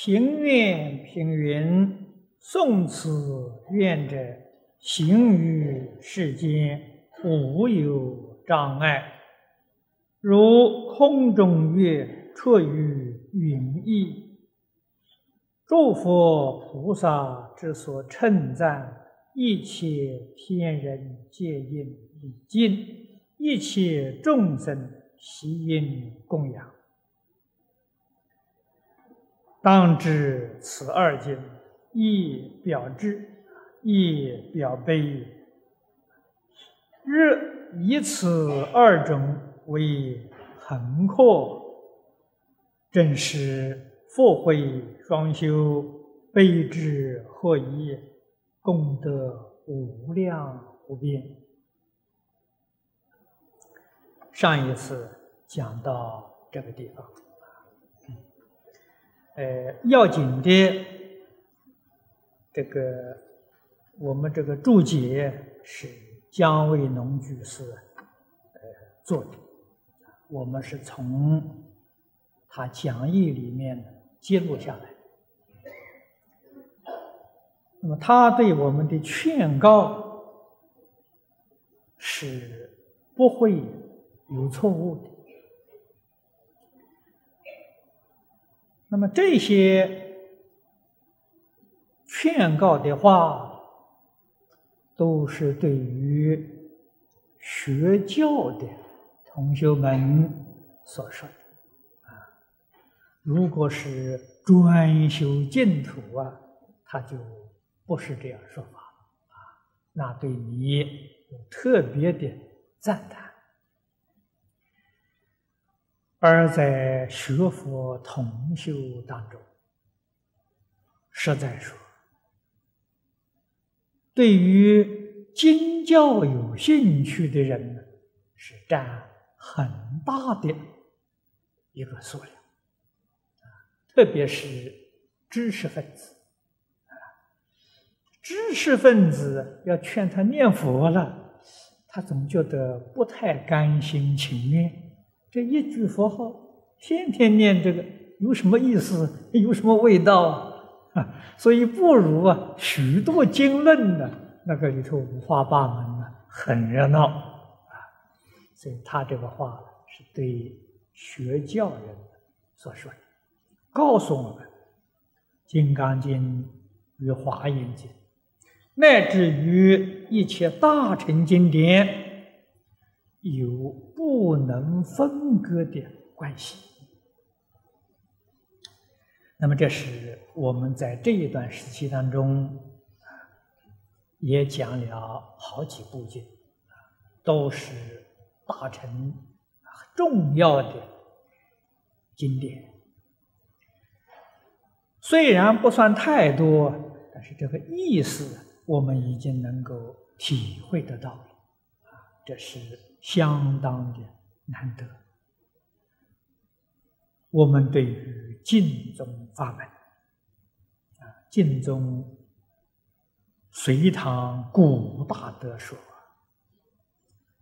行愿平云：诵此愿者，行于世间无有障碍，如空中月出于云翳。诸佛菩萨之所称赞，一切天人皆应礼敬，一切众生悉应供养。当知此二经，亦表智，亦表悲。日以此二种为横阔，正是福慧双修，悲智合一，功德无量无边。上一次讲到这个地方。呃，要紧的这个，我们这个注解是姜维农居士呃做的，我们是从他讲义里面记录下来。那么他对我们的劝告是不会有错误的。那么这些劝告的话，都是对于学教的同学们所说的啊。如果是专修净土啊，他就不是这样说法啊。那对你有特别的赞叹。而在学佛同修当中，实在说，对于经教有兴趣的人，是占很大的一个数量，特别是知识分子，知识分子要劝他念佛了，他总觉得不太甘心情愿。这一句佛号，天天念这个，有什么意思？有什么味道 啊？所以不如啊，许多经论呢，那个里头五花八门呢，很热闹啊。所以他这个话是对学教人所说的，告诉我们，《金刚经》与《华严经》，乃至于一切大乘经典。有不能分割的关系。那么，这是我们在这一段时期当中也讲了好几部经都是大乘重要的经典。虽然不算太多，但是这个意思我们已经能够体会得到了啊，这是。相当的难得。我们对于净宗法门，啊，净宗隋唐古大德说，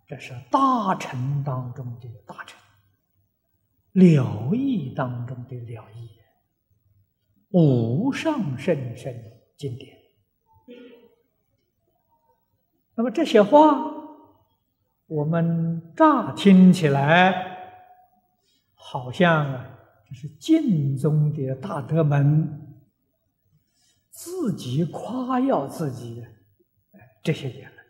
这是大臣当中的大臣，了义当中的了义，无上甚深经典。那么这些话。我们乍听起来，好像啊，就是净宗的大德门自己夸耀自己，这些言论，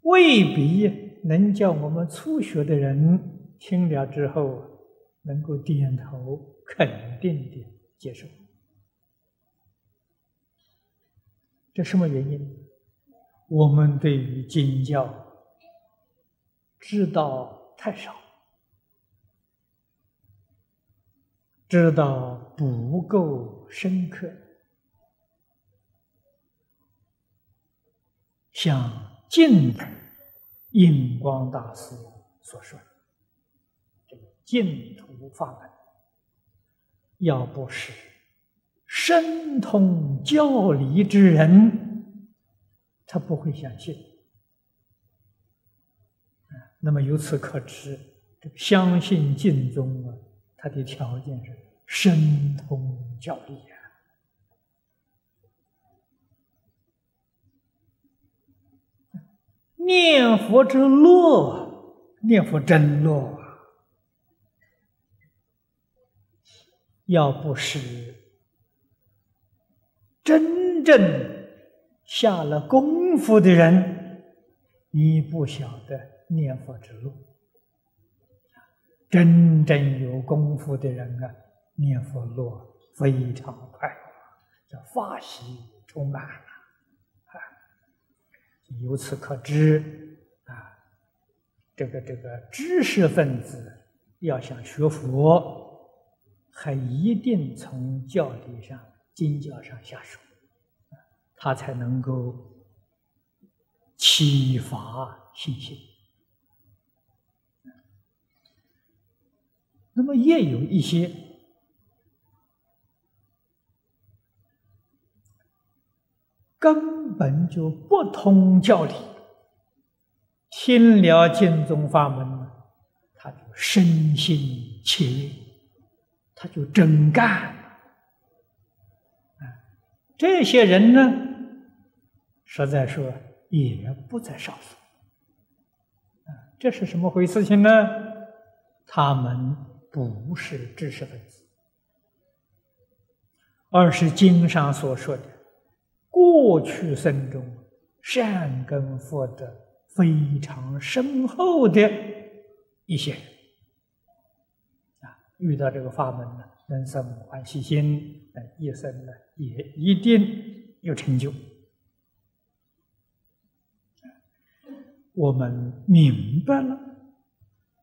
未必能叫我们初学的人听了之后能够点头肯定的接受。这什么原因？我们对于经教。知道太少，知道不够深刻。像净土印光大师所说的，这个净土法门，要不是深通教理之人，他不会相信。那么由此可知，这个相信净宗啊，它的条件是深通教力呀。念佛之乐，念佛真乐。要不是真正下了功夫的人，你不晓得念佛之路。真正有功夫的人啊，念佛路非常快，叫法喜充满啊！由此可知啊，这个这个知识分子要想学佛。还一定从教理上、经教上下手，他才能够启发信心。那么也有一些根本就不通教理，听了经宗法门，他就身心切。他就真干，这些人呢，实在说也不在少数，这是什么回事情呢？他们不是知识分子，而是经上所说的过去生中善根福德非常深厚的一些人。遇到这个法门呢，人生欢喜心，一生呢也一定有成就。我们明白了，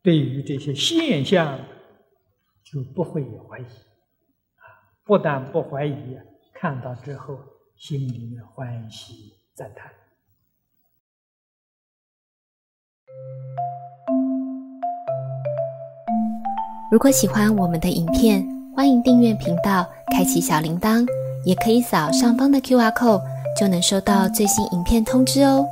对于这些现象就不会有怀疑，啊，不但不怀疑，看到之后心里面欢喜赞叹。如果喜欢我们的影片，欢迎订阅频道，开启小铃铛，也可以扫上方的 Q R code，就能收到最新影片通知哦。